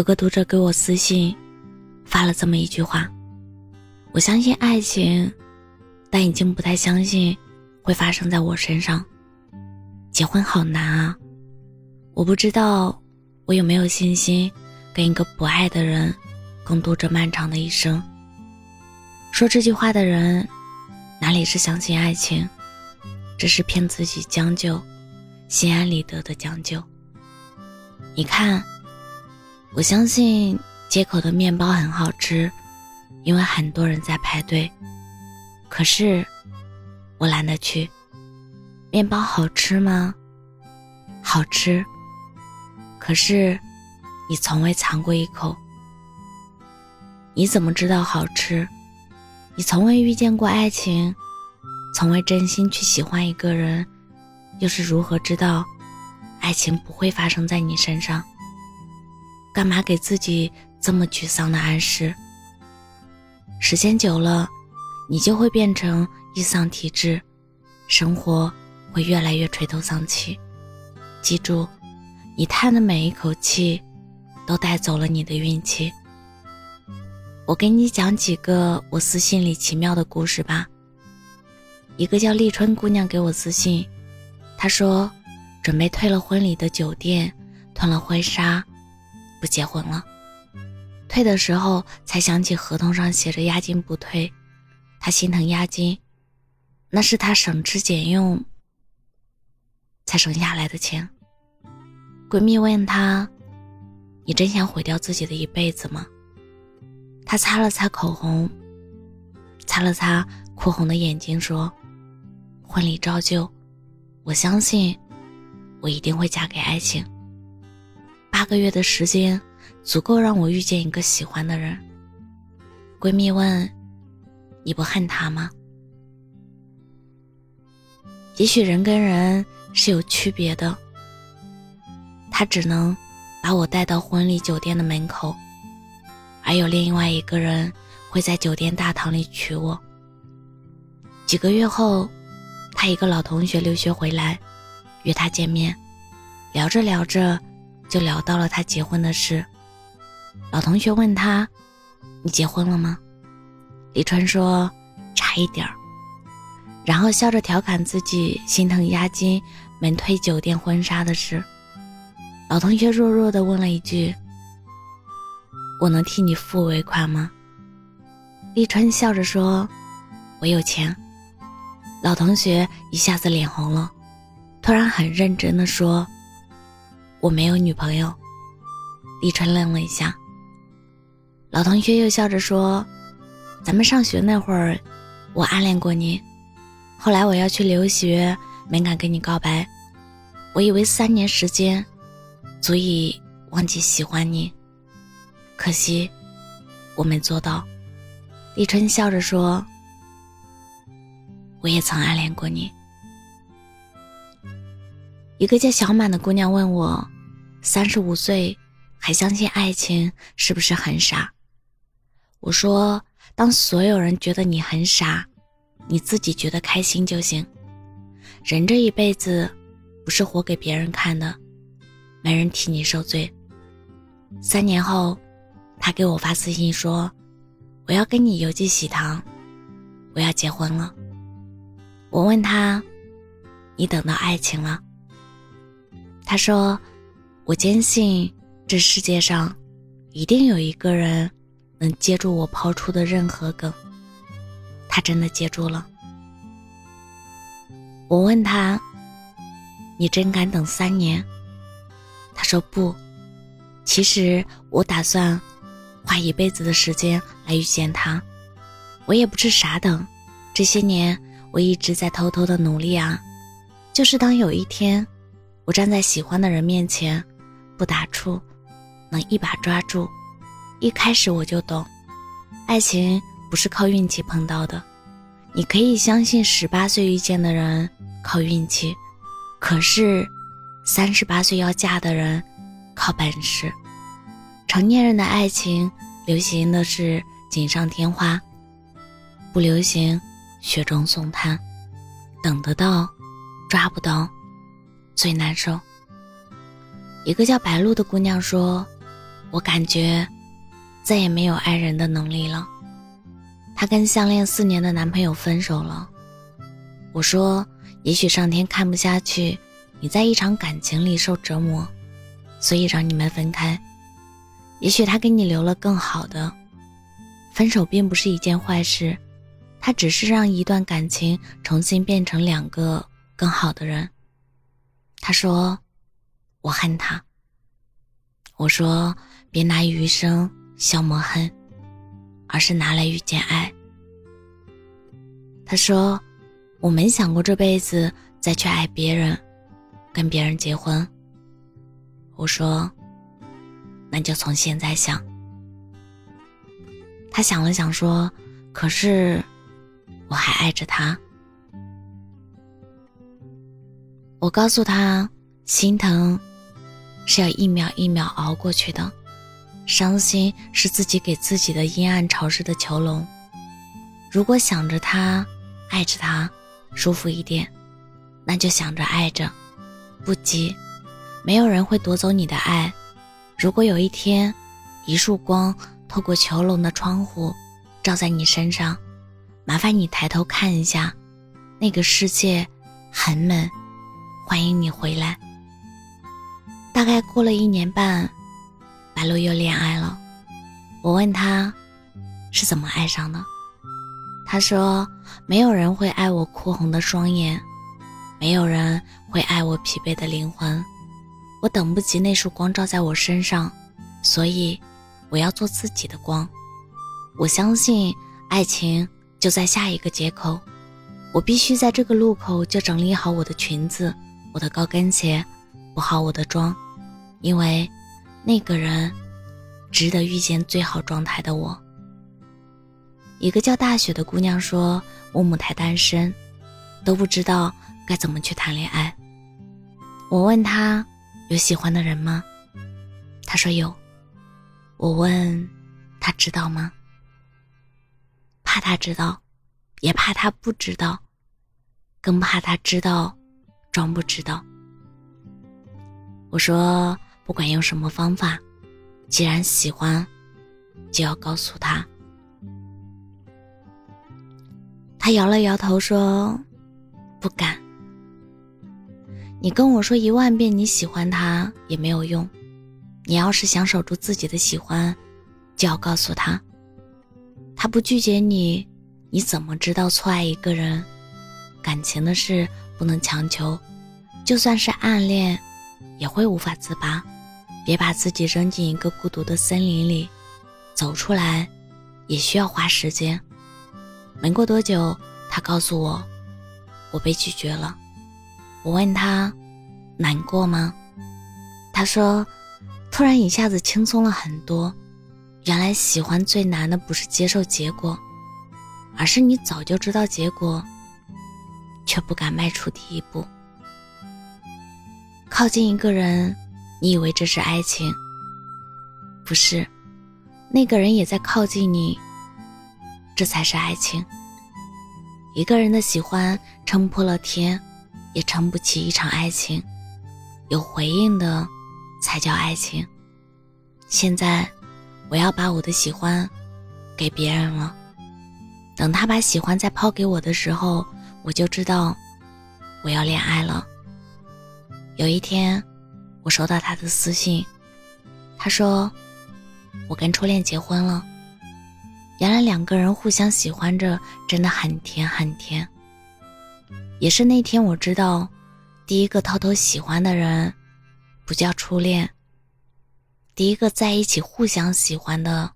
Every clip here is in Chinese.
有个读者给我私信，发了这么一句话：“我相信爱情，但已经不太相信会发生在我身上。结婚好难啊！我不知道我有没有信心跟一个不爱的人共度这漫长的一生。”说这句话的人，哪里是相信爱情，只是骗自己将就，心安理得的将就。你看。我相信街口的面包很好吃，因为很多人在排队。可是我懒得去。面包好吃吗？好吃。可是你从未尝过一口。你怎么知道好吃？你从未遇见过爱情，从未真心去喜欢一个人，又是如何知道爱情不会发生在你身上？干嘛给自己这么沮丧的暗示？时间久了，你就会变成易丧体质，生活会越来越垂头丧气。记住，你叹的每一口气，都带走了你的运气。我给你讲几个我私信里奇妙的故事吧。一个叫立春姑娘给我私信，她说，准备退了婚礼的酒店，囤了婚纱。不结婚了，退的时候才想起合同上写着押金不退，他心疼押金，那是他省吃俭用才省下来的钱。闺蜜问他：“你真想毁掉自己的一辈子吗？”他擦了擦口红，擦了擦哭红的眼睛，说：“婚礼照旧，我相信我一定会嫁给爱情。”八个月的时间，足够让我遇见一个喜欢的人。闺蜜问：“你不恨他吗？”也许人跟人是有区别的。他只能把我带到婚礼酒店的门口，而有另外一个人会在酒店大堂里娶我。几个月后，他一个老同学留学回来，约他见面，聊着聊着。就聊到了他结婚的事。老同学问他：“你结婚了吗？”李川说：“差一点儿。”然后笑着调侃自己心疼押金没退酒店婚纱的事。老同学弱弱的问了一句：“我能替你付尾款吗？”立川笑着说：“我有钱。”老同学一下子脸红了，突然很认真的说。我没有女朋友。李川愣了一下，老同学又笑着说：“咱们上学那会儿，我暗恋过你。后来我要去留学，没敢跟你告白。我以为三年时间，足以忘记喜欢你。可惜，我没做到。”李春笑着说：“我也曾暗恋过你。”一个叫小满的姑娘问我：“三十五岁还相信爱情，是不是很傻？”我说：“当所有人觉得你很傻，你自己觉得开心就行。人这一辈子，不是活给别人看的，没人替你受罪。”三年后，他给我发私信说：“我要跟你邮寄喜糖，我要结婚了。”我问他：“你等到爱情了？”他说：“我坚信这世界上一定有一个人能接住我抛出的任何梗。”他真的接住了。我问他：“你真敢等三年？”他说：“不，其实我打算花一辈子的时间来遇见他。我也不是傻等，这些年我一直在偷偷的努力啊，就是当有一天……”我站在喜欢的人面前，不打怵，能一把抓住。一开始我就懂，爱情不是靠运气碰到的。你可以相信十八岁遇见的人靠运气，可是三十八岁要嫁的人靠本事。成年人的爱情流行的是锦上添花，不流行雪中送炭。等得到，抓不到。最难受。一个叫白露的姑娘说：“我感觉再也没有爱人的能力了。她跟相恋四年的男朋友分手了。我说，也许上天看不下去你在一场感情里受折磨，所以让你们分开。也许他给你留了更好的。分手并不是一件坏事，他只是让一段感情重新变成两个更好的人。他说：“我恨他。”我说：“别拿余生消磨恨，而是拿来遇见爱。”他说：“我没想过这辈子再去爱别人，跟别人结婚。”我说：“那就从现在想。”他想了想说：“可是，我还爱着他。”我告诉他：“心疼是要一秒一秒熬过去的，伤心是自己给自己的阴暗潮湿的囚笼。如果想着他，爱着他，舒服一点，那就想着爱着，不急。没有人会夺走你的爱。如果有一天，一束光。”透过囚笼的窗户，照在你身上，麻烦你抬头看一下，那个世界很美，欢迎你回来。大概过了一年半，白露又恋爱了。我问他是怎么爱上的，他说没有人会爱我哭红的双眼，没有人会爱我疲惫的灵魂。我等不及那束光照在我身上，所以。我要做自己的光，我相信爱情就在下一个街口，我必须在这个路口就整理好我的裙子、我的高跟鞋，补好我的妆，因为那个人值得遇见最好状态的我。一个叫大雪的姑娘说：“我母胎单身，都不知道该怎么去谈恋爱。”我问她有喜欢的人吗？她说有。我问，他知道吗？怕他知道，也怕他不知道，更怕他知道，装不知道。我说，不管用什么方法，既然喜欢，就要告诉他。他摇了摇头说：“不敢。你跟我说一万遍你喜欢他也没有用。”你要是想守住自己的喜欢，就要告诉他。他不拒绝你，你怎么知道错爱一个人？感情的事不能强求，就算是暗恋，也会无法自拔。别把自己扔进一个孤独的森林里，走出来，也需要花时间。没过多久，他告诉我，我被拒绝了。我问他，难过吗？他说。突然一下子轻松了很多，原来喜欢最难的不是接受结果，而是你早就知道结果，却不敢迈出第一步。靠近一个人，你以为这是爱情，不是，那个人也在靠近你，这才是爱情。一个人的喜欢撑破了天，也撑不起一场爱情，有回应的。才叫爱情。现在，我要把我的喜欢给别人了。等他把喜欢再抛给我的时候，我就知道我要恋爱了。有一天，我收到他的私信，他说：“我跟初恋结婚了。”原来两个人互相喜欢着，真的很甜很甜。也是那天，我知道，第一个偷偷喜欢的人。不叫初恋。第一个在一起互相喜欢的，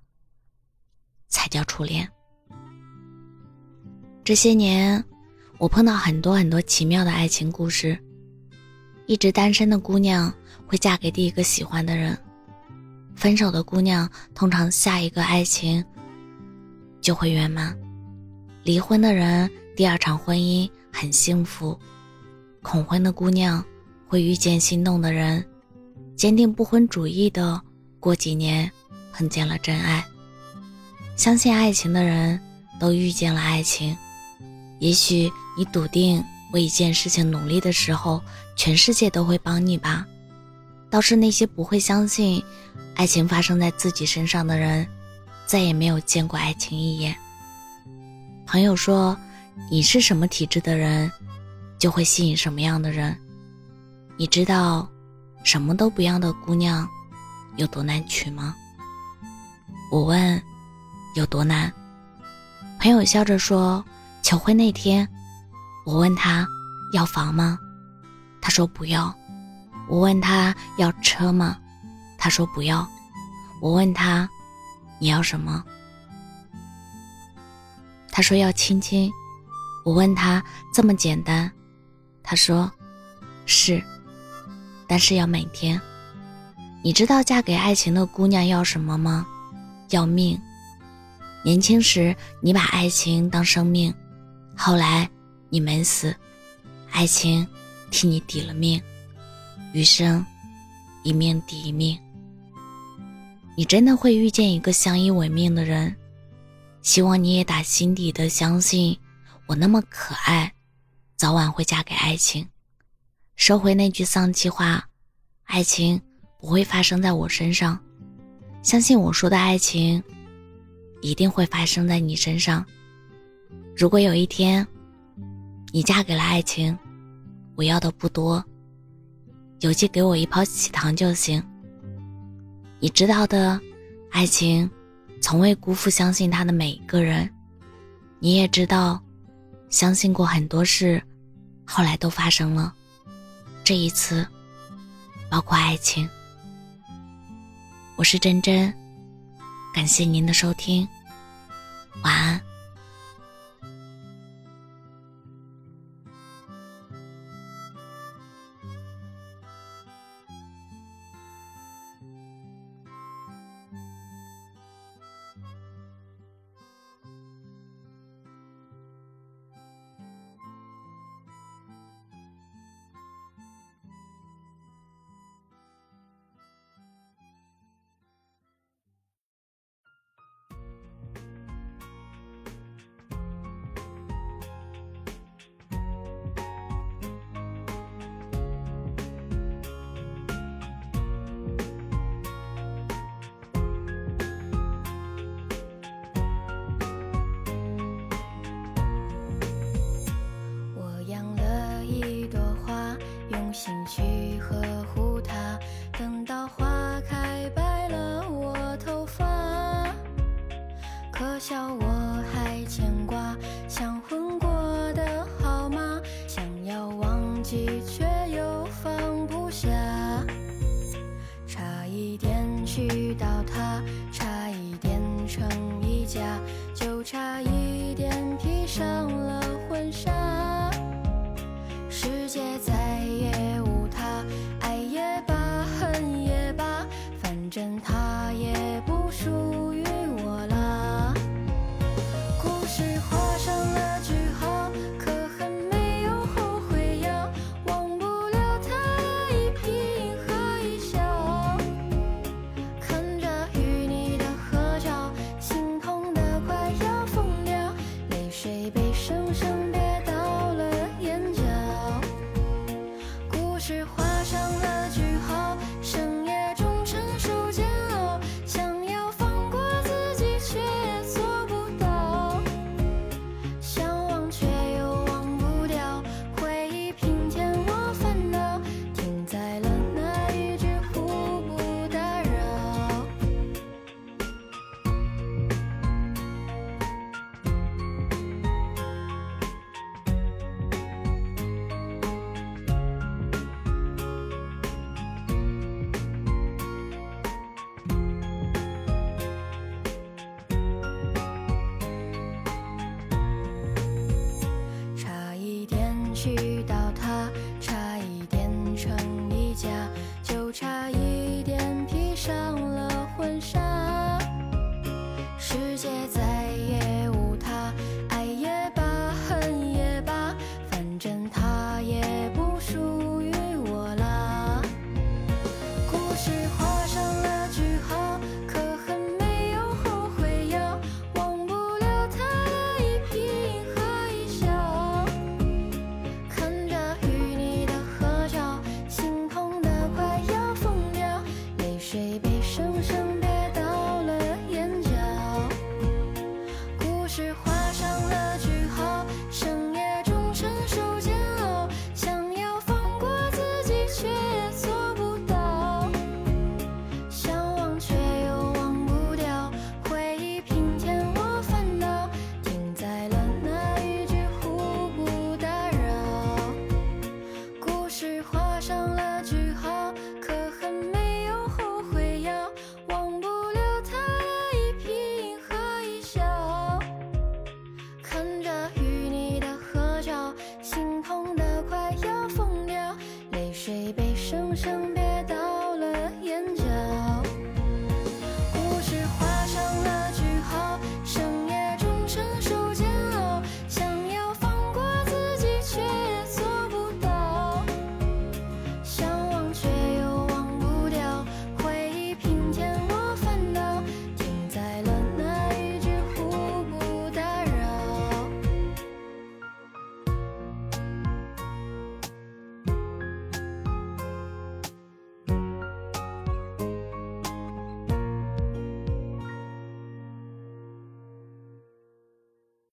才叫初恋。这些年，我碰到很多很多奇妙的爱情故事。一直单身的姑娘会嫁给第一个喜欢的人，分手的姑娘通常下一个爱情就会圆满，离婚的人第二场婚姻很幸福，恐婚的姑娘会遇见心动的人。坚定不婚主义的，过几年碰见了真爱。相信爱情的人都遇见了爱情。也许你笃定为一件事情努力的时候，全世界都会帮你吧。倒是那些不会相信爱情发生在自己身上的人，再也没有见过爱情一眼。朋友说：“你是什么体质的人，就会吸引什么样的人。”你知道，什么都不要的姑娘有多难娶吗？我问：“有多难？”朋友笑着说：“求婚那天，我问他要房吗？他说不要。我问他要车吗？他说不要。我问他你要什么？他说要亲亲。我问他这么简单？他说是。”但是要每天。你知道嫁给爱情的姑娘要什么吗？要命。年轻时你把爱情当生命，后来你没死，爱情替你抵了命，余生一命抵一命。你真的会遇见一个相依为命的人，希望你也打心底的相信，我那么可爱，早晚会嫁给爱情。收回那句丧气话，爱情不会发生在我身上。相信我说的爱情，一定会发生在你身上。如果有一天，你嫁给了爱情，我要的不多，邮寄给我一包喜糖就行。你知道的，爱情从未辜负相信他的每一个人。你也知道，相信过很多事，后来都发生了。这一次，包括爱情。我是真真，感谢您的收听，晚安。去。